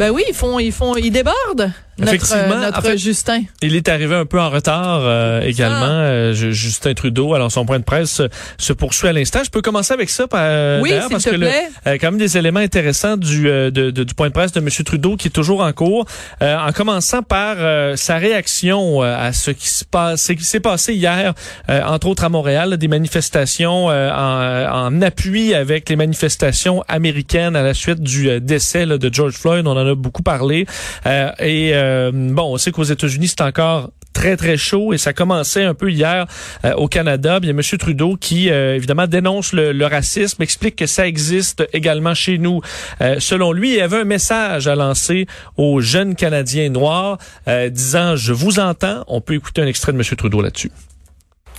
Ben oui, ils font, ils font, ils débordent. Notre, Effectivement, notre en fait, Justin. Il est arrivé un peu en retard euh, également, euh, Ju- Justin Trudeau. Alors son point de presse se poursuit à l'instant. Je peux commencer avec ça, par, euh, Oui, parce te que le- plaît. euh, quand même des éléments intéressants du euh, de- de- du point de presse de M. Trudeau qui est toujours en cours. Euh, en commençant par euh, sa réaction à ce qui se passe, ce qui s'est passé hier, euh, entre autres à Montréal, des manifestations euh, en, en appui avec les manifestations américaines à la suite du décès là, de George Floyd. On en a beaucoup parlé. Euh, et euh, bon, on sait qu'aux États-Unis, c'est encore très très chaud et ça commençait un peu hier euh, au Canada. Bien, M. Trudeau qui euh, évidemment dénonce le, le racisme, explique que ça existe également chez nous. Euh, selon lui, il avait un message à lancer aux jeunes Canadiens noirs euh, disant je vous entends. On peut écouter un extrait de M. Trudeau là-dessus.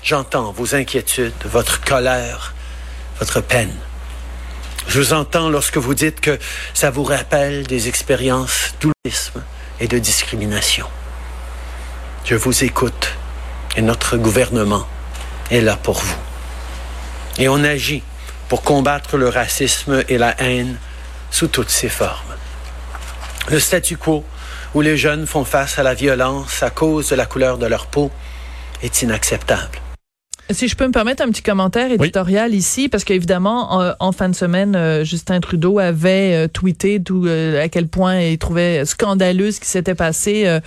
J'entends vos inquiétudes, votre colère, votre peine. Je vous entends lorsque vous dites que ça vous rappelle des expériences d'oulisme et de discrimination. Je vous écoute et notre gouvernement est là pour vous. Et on agit pour combattre le racisme et la haine sous toutes ses formes. Le statu quo où les jeunes font face à la violence à cause de la couleur de leur peau est inacceptable. Si je peux me permettre un petit commentaire éditorial ici, parce qu'évidemment, en, en fin de semaine, euh, Justin Trudeau avait euh, tweeté tout, euh, à quel point il trouvait scandaleux ce qui s'était passé euh,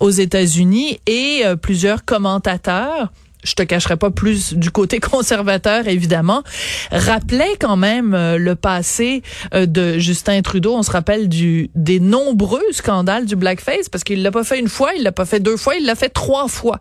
aux États-Unis. Et euh, plusieurs commentateurs je te cacherai pas plus du côté conservateur évidemment, rappelait quand même euh, le passé euh, de Justin Trudeau. On se rappelle du des nombreux scandales du blackface parce qu'il l'a pas fait une fois, il l'a pas fait deux fois, il l'a fait trois fois.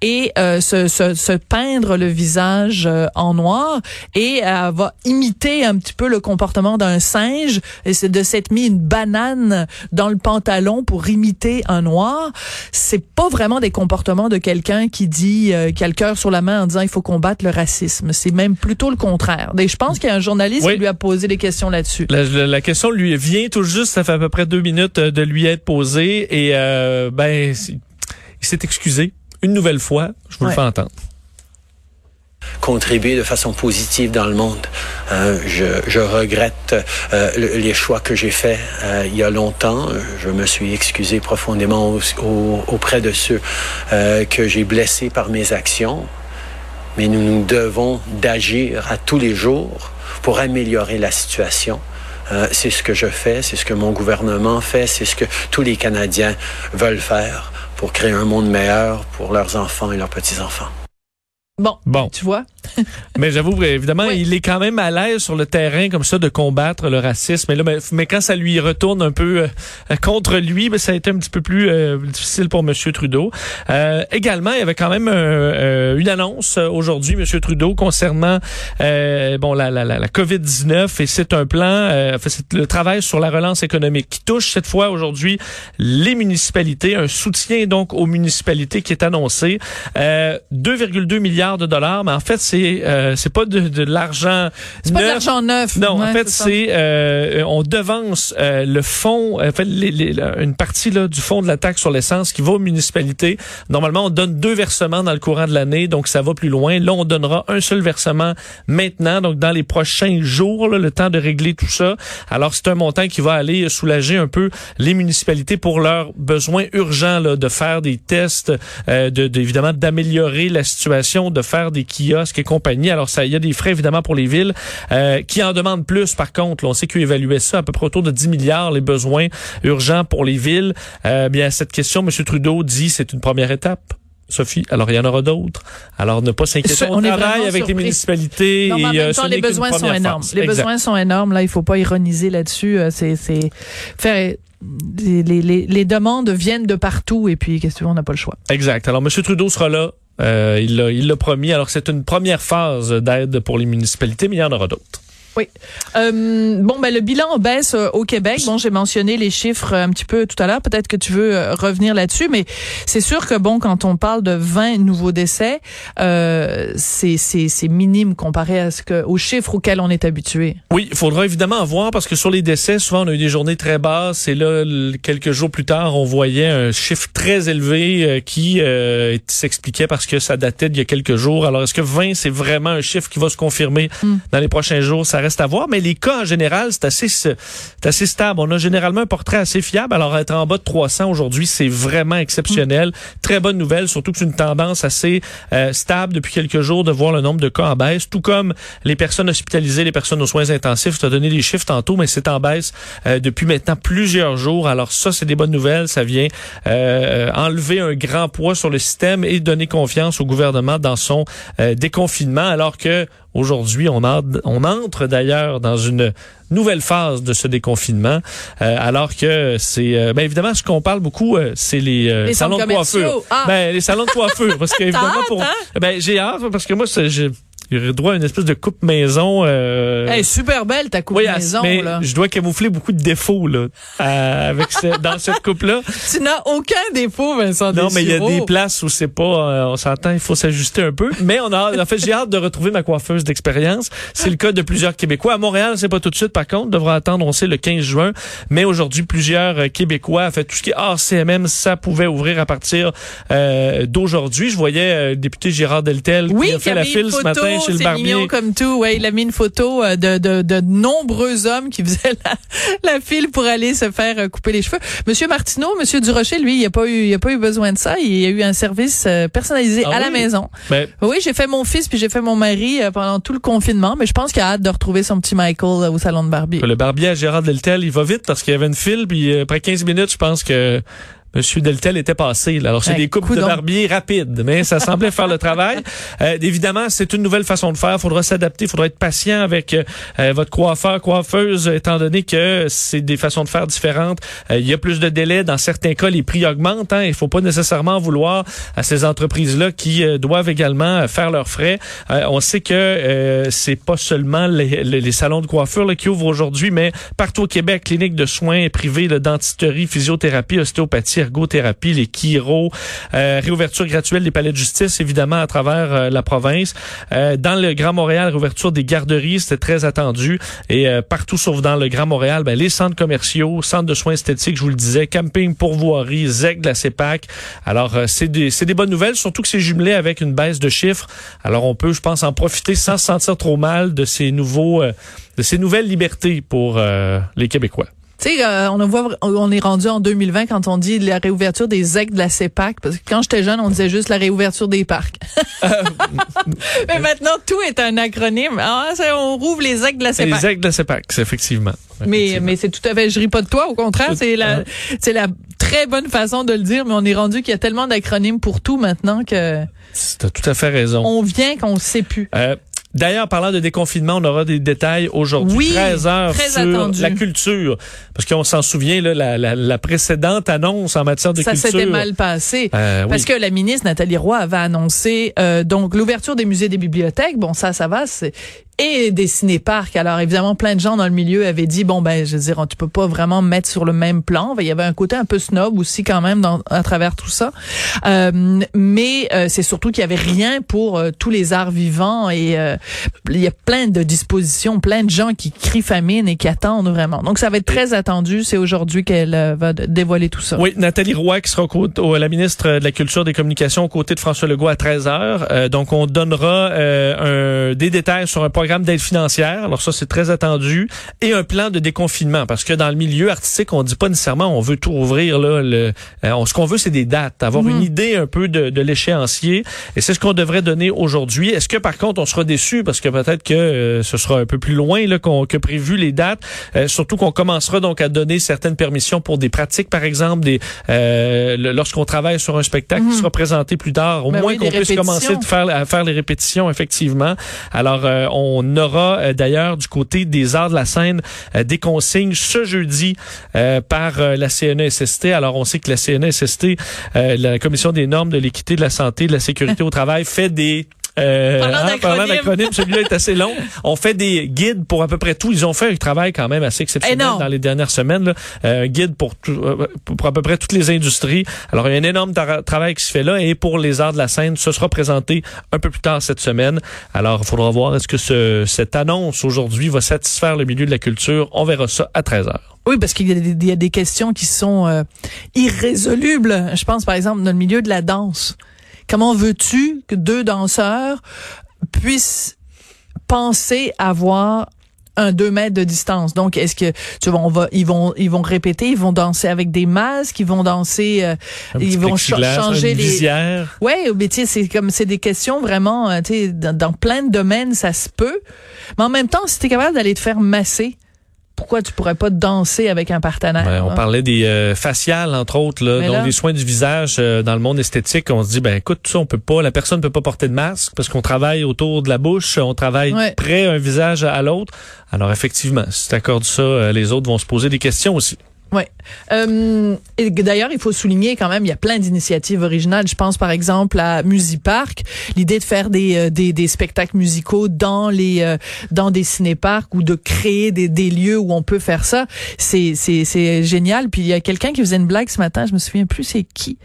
Et euh, se, se, se peindre le visage euh, en noir et euh, va imiter un petit peu le comportement d'un singe et c'est de s'être mis une banane dans le pantalon pour imiter un noir. C'est pas vraiment des comportements de quelqu'un qui dit euh, le cœur sur la main en disant il faut combattre le racisme. C'est même plutôt le contraire. Et je pense qu'il y a un journaliste Oui. qui lui a posé des questions là-dessus. La, la- la question lui vient tout juste, ça fait à peu près deux minutes euh, de lui être posée et euh, ben il s'est excusé une nouvelle fois. Je vous Ouais. le fais entendre. Contribuer de façon positive dans le monde. Euh, je, regrette euh, le- les choix que j'ai faits euh, il y a longtemps. Je me suis excusé profondément au- au- auprès de ceux que j'ai blessés par mes actions. Mais nous nous devons d'agir à tous les jours pour améliorer la situation. C'est ce que je fais, c'est ce que mon gouvernement fait, c'est ce que tous les Canadiens veulent faire pour créer un monde meilleur pour leurs enfants et leurs petits-enfants. Bon, Bon. tu vois. Mais j'avoue, évidemment, Oui. il est quand même à l'aise sur le terrain comme ça de combattre le racisme. Mais, là, mais, mais quand ça lui retourne un peu euh, contre lui, ben, ça a été un petit peu plus euh, difficile pour M. Trudeau. Euh, également, il y avait quand même euh, une annonce aujourd'hui, M. Trudeau, concernant euh, bon la, la, la, la COVID-19. Et c'est un plan, euh, c'est le travail sur la relance économique qui touche cette fois aujourd'hui les municipalités. Un soutien donc aux municipalités qui est annoncé. Euh, 2,2 milliards de dollars, mais en fait, c'est euh, c'est pas de, de l'argent C'est pas de neuf. l'argent neuf. Non, Ouais, en fait, c'est euh, on devance euh, le fonds, en fait, les- les- la- une partie là, du fonds de la taxe sur l'essence qui va aux municipalités. Normalement, on donne deux versements dans le courant de l'année, donc ça va plus loin. Là, on donnera un seul versement maintenant, donc dans les prochains jours, là, le temps de régler tout ça. Alors, c'est un montant qui va aller soulager un peu les municipalités pour leurs besoins urgents là, de faire des tests, euh, de, de- évidemment d'améliorer la situation, de faire des kiosques et compagnie. Alors, ça, il y a des frais évidemment pour les villes euh, qui en demandent plus. Par contre, là, on sait qu'ils évaluaient ça à peu près autour de 10 milliards les besoins urgents pour les villes. Euh, bien, à cette question, M. Trudeau dit c'est une première étape. Sophie, alors il y en aura d'autres. Alors ne pas s'inquiéter. On, on est travaille avec les municipalités. Non, mais en et, même euh, temps, les besoins sont énormes. Les Exact. besoins sont énormes. Là, il faut pas ironiser là-dessus. Euh, C'est, c'est faire. Les, les, les- les demandes viennent de partout et puis qu'est-ce que tu veux, on n'a pas le choix. Exact. Alors, M. Trudeau sera là. Euh, il l'a il l'a promis. Alors, c'est une première phase d'aide pour les municipalités, mais il y en aura d'autres. Oui. Euh, bon, ben le bilan baisse euh, au Québec. Bon, j'ai mentionné les chiffres euh, un petit peu tout à l'heure. Peut-être que tu veux revenir là-dessus, mais c'est sûr que bon, quand on parle de 20 nouveaux décès, c'est minime comparé à ce que aux chiffres auxquels on est habitué. Oui, il faudra évidemment voir parce que sur les décès, souvent on a eu des journées très basses et là, quelques jours plus tard, on voyait un chiffre très élevé qui s'expliquait parce que ça datait d'il y a quelques jours. Alors, est-ce que 20, c'est vraiment un chiffre qui va se confirmer Mm. dans les prochains jours? Ça reste à voir. Mais les cas en général, c'est assez, assez stable. On a généralement un portrait assez fiable. Alors être en bas de 300 aujourd'hui, c'est vraiment exceptionnel. Très bonne nouvelle, surtout que c'est une tendance assez euh, stable depuis quelques jours de voir le nombre de cas en baisse, tout comme les personnes hospitalisées, les personnes aux soins intensifs. Tu as donné les chiffres tantôt, mais c'est en baisse euh, depuis maintenant plusieurs jours. Alors ça, c'est des bonnes nouvelles. Ça vient euh, enlever un grand poids sur le système et donner confiance au gouvernement dans son déconfinement, alors que Aujourd'hui, on, on entre d'ailleurs dans une nouvelle phase de ce déconfinement, euh, alors que c'est euh, ben évidemment ce qu'on parle beaucoup, euh, c'est les, salons de coiffure. Ah. Ben les salons de coiffure, parce que évidemment pour hein? ben j'ai hâte parce que moi c'est il droit à une espèce de coupe maison. Euh... super belle ta coupe maison. Mais là. je dois camoufler beaucoup de défauts là, avec dans cette coupe là. Tu n'as aucun défaut, Vincent. Non, mais il y a des places où c'est pas, euh, on s'entend, il faut s'ajuster un peu. Mais on a, en fait, j'ai hâte de retrouver ma coiffeuse d'expérience. C'est le cas de plusieurs Québécois. À Montréal, c'est pas tout de suite. Par contre, devra attendre, on sait, le 15 juin. Mais aujourd'hui, plusieurs euh, Québécois, en fait, tout ce qui est hors CMM, ça pouvait ouvrir à partir euh, d'aujourd'hui. Je voyais le député Gérard Deltel qui a fait la file ce matin chez le barbier. Mignon comme tout. Ouais, il a mis une photo euh, de, de, de nombreux hommes qui faisaient la, la, file pour aller se faire euh, couper les cheveux. Monsieur Martineau, Monsieur Durocher, lui, il a pas eu, il a pas eu besoin de ça. Il a eu un service euh, personnalisé ah à la maison. Ben oui, j'ai fait mon fils puis j'ai fait mon mari pendant tout le confinement, mais je pense qu'il a hâte de retrouver son petit Michael au salon de barbier. Le barbier à Gérard Deltel, il va vite parce qu'il y avait une file puis après 15 minutes, je pense que Monsieur Deltel était passé. Alors, c'est des coupes de barbier rapides, mais ça semblait faire le travail. Euh, évidemment, c'est une nouvelle façon de faire. Il faudra s'adapter. Il faudra être patient avec euh, euh, votre coiffeur, coiffeuse, étant donné que c'est des façons de faire différentes. il y a plus de délais. Dans certains cas, les prix augmentent. Hein. Il faut pas nécessairement vouloir à ces entreprises-là qui doivent également faire leurs frais. on sait que c'est pas seulement les, les, salons de coiffure là, qui ouvrent aujourd'hui, mais partout au Québec, cliniques de soins privées, de dentisterie, physiothérapie, ostéopathie, ergothérapie, les chiro, euh, réouverture graduelle des palais de justice, évidemment, à travers euh, la province. Euh, dans le Grand Montréal, réouverture des garderies, c'était très attendu. Et partout sauf dans le Grand Montréal, ben, les centres commerciaux, centres de soins esthétiques, je vous le disais, camping, pourvoirie, ZEC de la CEPAC. Alors, c'est des, des bonnes nouvelles, surtout que c'est jumelé avec une baisse de chiffres. Alors, on peut, je pense, en profiter sans se sentir trop mal de ces nouveaux, de ces nouvelles libertés pour les Québécois. Tu sais, euh, on, voit, on est rendu en 2020 quand on dit la réouverture des ZEC de la CEPAC, parce que quand j'étais jeune, on disait juste la réouverture des parcs. Mais maintenant, tout est un acronyme. Ah, on rouvre les ZEC de la CEPAC. Les ZEC de la CEPAC, effectivement. Mais, mais c'est tout à fait, je ris pas de toi, au contraire, c'est la, c'est la très bonne façon de le dire, mais on est rendu qu'il y a tellement d'acronymes pour tout maintenant que. T'as tout à fait raison. On vient qu'on ne sait plus. Euh, D'ailleurs, parlant de déconfinement, on aura des détails aujourd'hui. Oui, 13 heures sur la culture. Parce qu'on s'en souvient, là, la, la, la, précédente annonce en matière de ça culture. Ça s'était mal passé. Euh, parce que la ministre Nathalie Roy avait annoncé euh, donc l'ouverture des musées et des bibliothèques. Bon, ça, ça va. Et des ciné-parcs. Alors évidemment, plein de gens dans le milieu avaient dit bon ben, je veux dire, tu peux pas vraiment mettre sur le même plan. Il y avait un côté un peu snob aussi quand même dans, à travers tout ça. Euh, mais euh, c'est surtout qu'il y avait rien pour euh, tous les arts vivants et euh, il y a plein de dispositions, plein de gens qui crient famine et qui attendent vraiment. Donc ça va être très attendu. C'est aujourd'hui qu'elle va dévoiler tout ça. Oui, Nathalie Roy qui sera au, la ministre de la Culture des Communications aux côtés de François Legault à 13 h donc on donnera un, des détails sur un programme d'aide financière. Alors ça, c'est très attendu. Et un plan de déconfinement. Parce que dans le milieu artistique, on dit pas nécessairement on veut tout ouvrir. Là, le, euh, ce qu'on veut, c'est des dates. Avoir une mhm. idée un peu de, de l'échéancier. Et c'est ce qu'on devrait donner aujourd'hui. Est-ce que par contre, on sera déçu parce que peut-être que euh, ce sera un peu plus loin là, qu'on, que prévu les dates? Euh, surtout qu'on commencera donc à donner certaines permissions pour des pratiques, par exemple, des lorsqu'on travaille sur un spectacle qui mhm. sera présenté plus tard. Au ben moins qu'on puisse commencer de faire, à faire les répétitions, effectivement. Alors, on on aura euh, d'ailleurs du côté des arts de la scène euh, des consignes ce jeudi euh, par la CNESST. Alors on sait que la CNESST, la Commission des normes de l'équité, de la santé, de la sécurité au travail, fait des euh, parlant d'acronyme, celui-là est assez long. On fait des guides pour à peu près tout. Ils ont fait un travail quand même assez exceptionnel dans les dernières semaines. Là. Euh, guide pour, euh, pour à peu près toutes les industries. Alors, il y a un énorme travail qui se fait là. Et pour les arts de la scène, ce sera présenté un peu plus tard cette semaine. Alors, il faudra voir est-ce que ce, cette annonce aujourd'hui va satisfaire le milieu de la culture. On verra ça à 13 h oui, parce qu'il y, a des questions qui sont euh, irrésolubles. Je pense, par exemple, dans le milieu de la danse. Comment veux-tu que deux danseurs puissent penser avoir un deux mètres de distance? Donc, est-ce que tu vois, on va, ils vont, ils vont répéter, ils vont danser avec des masques, ils vont danser, euh, ils vont changer les. Visière. Ouais, mais tu sais, c'est comme c'est des questions vraiment, euh, tu sais, dans, dans, plein de domaines, ça se peut. Mais en même temps, si t'es capable d'aller te faire masser, pourquoi tu pourrais pas danser avec un partenaire? Ben, on parlait des euh, faciales, entre autres, là, donc des soins du visage euh, dans le monde esthétique. On se dit, ben écoute, ça, on peut pas, la personne ne peut pas porter de masque parce qu'on travaille autour de la bouche, on travaille près un visage à l'autre. Alors effectivement, si tu accordes ça, euh, les autres vont se poser des questions aussi. Oui. Euh, D'ailleurs, il faut souligner quand même, il y a plein d'initiatives originales. Je pense par exemple à Musipark, l'idée de faire des, euh, des, des, spectacles musicaux dans les euh, dans des cinéparks ou de créer des, des lieux où on peut faire ça. C'est c'est génial. Puis il y a quelqu'un qui faisait une blague ce matin, je me souviens plus c'est qui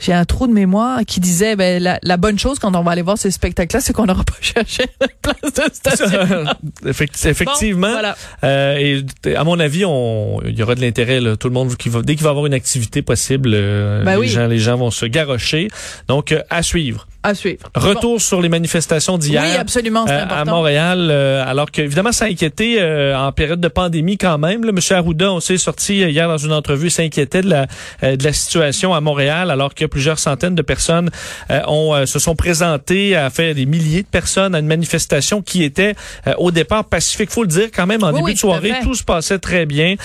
j'ai un trou de mémoire qui disait ben la, la, bonne chose quand on va aller voir ce spectacle-là, c'est qu'on n'aura pas cherché une place de station. Effectivement. voilà. euh, et à mon avis, on il y aura de l'intérêt. Tout le monde qui va dès qu'il va avoir une activité possible, euh, ben les oui. gens les gens vont se garrocher. Donc euh, à suivre. À suivre. Retour sur les manifestations d'hier. Oui, absolument, euh, à Montréal, euh, alors que évidemment ça a inquiété euh, en période de pandémie quand même. Là, Monsieur Arruda, on s'est sorti hier dans une entrevue, s'inquiétait de la de la situation à Montréal, alors que plusieurs centaines de personnes ont se sont présentées à faire des milliers de personnes à une manifestation qui était au départ pacifique. Faut le dire quand même en début de soirée, tout, se passait très bien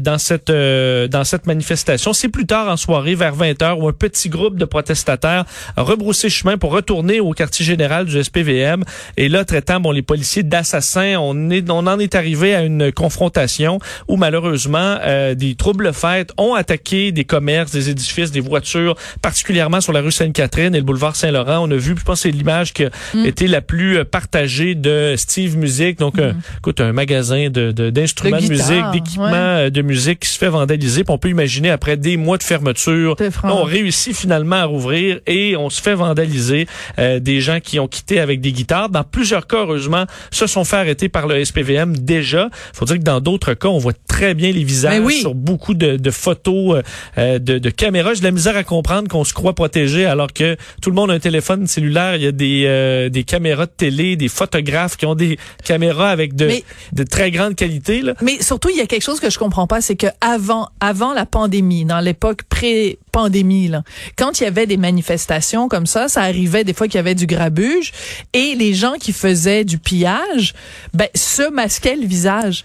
dans cette dans cette manifestation. C'est plus tard en soirée, vers 20 h où un petit groupe de protestataires a rebroussé chemin pour retourner au quartier général du SPVM. Et là, traitant bon, les policiers d'assassins, on, est, on en est arrivé à une confrontation où malheureusement, euh, des troubles faits ont attaqué des commerces, des édifices, des voitures, particulièrement sur la rue Sainte-Catherine et le boulevard Saint-Laurent. On a vu, je pense c'est l'image qui a mm. été la plus euh, partagée de Steve Music, donc mm. écoute, un magasin de, d'instruments de, musique, d'équipements euh, de musique qui se fait vandaliser. Puis on peut imaginer, après des mois de fermeture, on réussit finalement à rouvrir et on se fait vandaliser euh, des gens qui ont quitté avec des guitares. Dans plusieurs cas, heureusement, se sont fait arrêter par le SPVM déjà. faut dire que dans d'autres cas, on voit très bien les visages ben sur beaucoup de, photos euh, euh, de, de, caméras. J'ai de la misère à comprendre qu'on se croit protégé alors que tout le monde a un téléphone cellulaire. Il y a des, des caméras de télé, des photographes qui ont des caméras avec de, de très grande qualité. Là. Mais surtout, il y a quelque chose que je comprends pas, c'est que avant, avant la pandémie, dans l'époque pré-pandémie, quand il y avait des manifestations comme ça, ça arrivait des fois qu'il y avait du grabuge et les gens qui faisaient du pillage, ben, se masquaient le visage.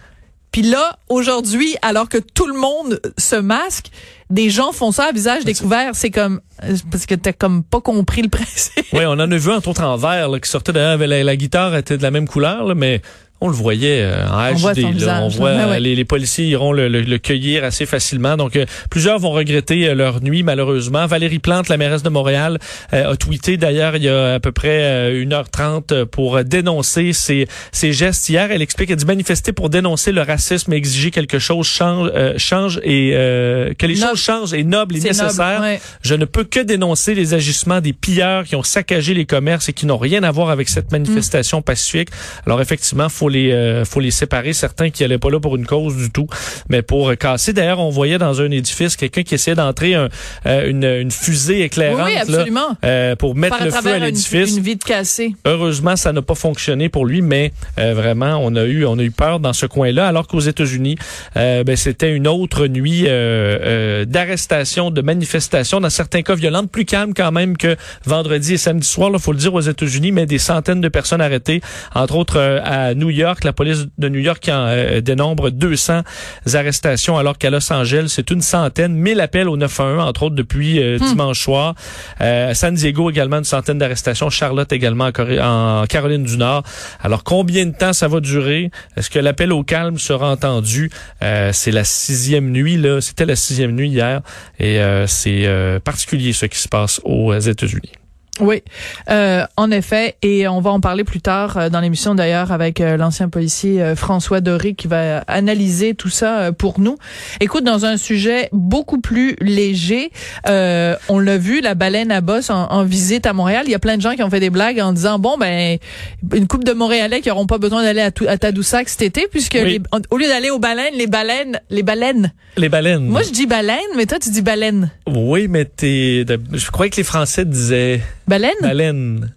Puis là, aujourd'hui, alors que tout le monde se masque, des gens font ça à visage découvert. C'est comme parce que t'as comme pas compris le principe. Oui, on en a vu entre autres en vert qui sortait derrière. La, la, guitare était de la même couleur, là, mais on le voyait euh, en HD. On voit, on voit les, les, policiers iront le, le, cueillir assez facilement. Donc, euh, plusieurs vont regretter euh, leur nuit, malheureusement. Valérie Plante, la mairesse de Montréal, a tweeté d'ailleurs il y a à peu près 1h30 pour dénoncer ces, ces gestes. Hier, elle explique, elle dit manifester pour dénoncer le racisme et exiger quelque chose change, change et que les choses changent et noble et nécessaire. Je ne peux que dénoncer les agissements des pilleurs qui ont saccagé les commerces et qui n'ont rien à voir avec cette manifestation pacifique. Alors, effectivement, faut les euh, faut les séparer. Certains qui allaient pas là pour une cause du tout mais pour casser. D'ailleurs on voyait dans un édifice quelqu'un qui essayait d'entrer un, euh, une, une, fusée éclairante euh, pour mettre le feu à l'édifice. une, vitre cassée. Heureusement ça n'a pas fonctionné pour lui mais vraiment on a eu on a eu peur dans ce coin-là alors qu'aux États-Unis ben, c'était une autre nuit d'arrestation de manifestation dans certains cas violentes plus calme quand même que vendredi et samedi soir il faut le dire aux États-Unis mais des centaines de personnes arrêtées entre autres à New York York, la police de New York en euh, dénombre 200 arrestations, alors qu'à Los Angeles, c'est une centaine, 1000 appels au 911, entre autres depuis euh, hmm. dimanche soir. Euh, San Diego également une centaine d'arrestations, Charlotte également en, Caroline du Nord. Alors combien de temps ça va durer? Est-ce que l'appel au calme sera entendu? C'est la sixième nuit là, c'était la sixième nuit hier, et c'est particulier ce qui se passe aux États-Unis. Oui, euh, en effet, et on va en parler plus tard euh, dans l'émission d'ailleurs avec euh, l'ancien policier François Doré qui va analyser tout ça pour nous. Écoute, dans un sujet beaucoup plus léger, on l'a vu, la baleine à bosse en, visite à Montréal. Il y a plein de gens qui ont fait des blagues en disant bon ben une coupe de Montréalais qui n'auront pas besoin d'aller à, à, Tadoussac cet été puisque au lieu d'aller aux baleines, les baleines, les baleines. Les baleines. Moi je dis baleine, mais toi tu dis baleine. Oui, mais t'es, je croyais que les Français disaient Baleine? Baleine.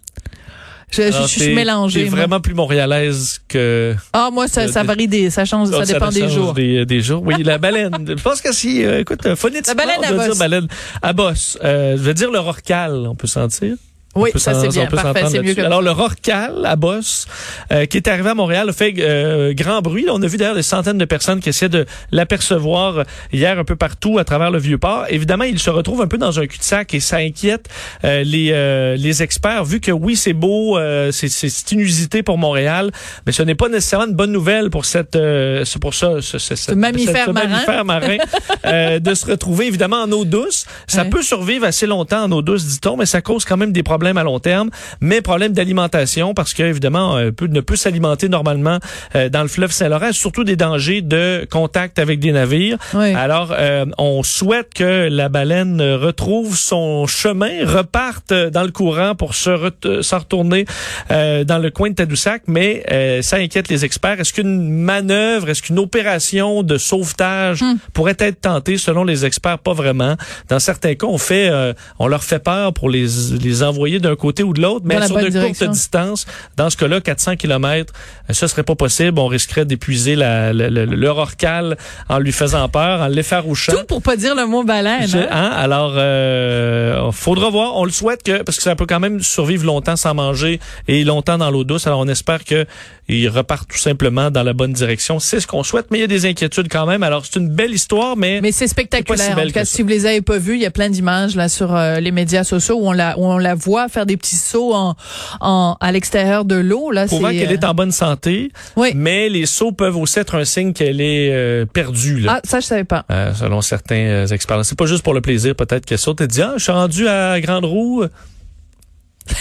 Je, je, je suis mélangée. T'es moi. vraiment plus montréalaise que. Ah, moi, ça, ça varie des, ça change, ça Ah, dépend des change jours. Des, des jours. Oui, la baleine. je pense que si, euh, écoute, phonétiquement, La baleine on à dire bosse. baleine à bosse. Euh, je veux dire le rorcal, on peut sentir. Oui, ça c'est bien, parfait, c'est mieux comme Alors, le Rorcal à Boss, euh, qui est arrivé à Montréal, a fait euh, grand bruit. On a vu d'ailleurs des centaines de personnes qui essaient de l'apercevoir hier un peu partout à travers le Vieux-Port. Évidemment, il se retrouve un peu dans un cul-de-sac et ça inquiète euh, les, euh, les experts, vu que oui, c'est beau, euh, c'est- c'est c'est inusité pour Montréal, mais ce n'est pas nécessairement une bonne nouvelle pour cette, euh, c'est pour ça, ce, ce- mammifère ce marin. mammifère marin, euh, de se retrouver évidemment en eau douce. Ça Ouais. peut survivre assez longtemps en eau douce, dit-on, mais ça cause quand même des problèmes à long terme. Mais problème d'alimentation, parce que évidemment, euh, peut, ne peut s'alimenter normalement euh, dans le fleuve Saint-Laurent, surtout des dangers de contact avec des navires. Oui. Alors, euh, on souhaite que la baleine retrouve son chemin, reparte dans le courant pour se ret- s'en retourner euh, dans le coin de Tadoussac, mais euh, ça inquiète les experts. Est-ce qu'une manœuvre, est-ce qu'une opération de sauvetage Hmm. pourrait être tentée? Selon les experts? Pas vraiment. Dans certains cas, on fait, euh, on leur fait peur pour les, les envoyer d'un côté ou de l'autre, mais sur de direction. courtes distances. Dans ce cas-là, 400 km, ce serait pas possible. On risquerait d'épuiser la, la- la- le rorcal en lui faisant peur, en l'effarouchant. Tout pour pas dire le mot baleine. Je- hein? hein, alors, euh, faudra voir. On le souhaite que parce que ça peut quand même survivre longtemps sans manger et longtemps dans l'eau douce. Alors, on espère que il repart tout simplement dans la bonne direction. C'est ce qu'on souhaite, mais il y a des inquiétudes quand même. Alors, c'est une belle histoire, mais, Mais c'est spectaculaire. si en tout cas, si vous les avez pas vus, il y a plein d'images là sur euh, les médias sociaux où on la où on la voit faire des petits sauts en, en à l'extérieur de l'eau là. prouvant qu'elle euh, est en bonne santé. Oui. Mais les sauts peuvent aussi être un signe qu'elle est euh, perdue. Là. Ah, ça je savais pas. Euh, selon certains euh, experts. C'est pas juste pour le plaisir, peut-être qu'elle saute et dit Ah, je suis rendu à Grande Roue.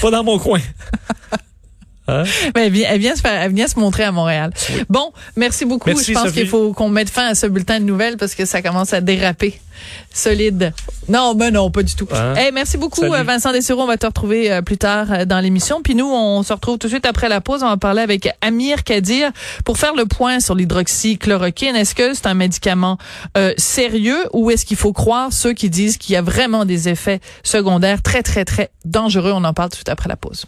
Pas dans mon coin. Hein? Mais elle vient, elle vient se faire, elle vient se montrer à Montréal. Bon, merci beaucoup. Merci, je pense qu'il faut qu'on mette fin à ce bulletin de nouvelles parce que ça commence à déraper. Solide. Non, ben non, pas du tout. Hein? Hey, merci beaucoup, Salut. euh, Vincent Dessureau. On va te retrouver euh, plus tard euh, dans l'émission. Puis nous, on se retrouve tout de suite après la pause. On va parler avec Amir Kadir pour faire le point sur l'hydroxychloroquine. Est-ce que c'est un médicament euh, sérieux ou est-ce qu'il faut croire ceux qui disent qu'il y a vraiment des effets secondaires très, très, très dangereux? On en parle tout de suite après la pause.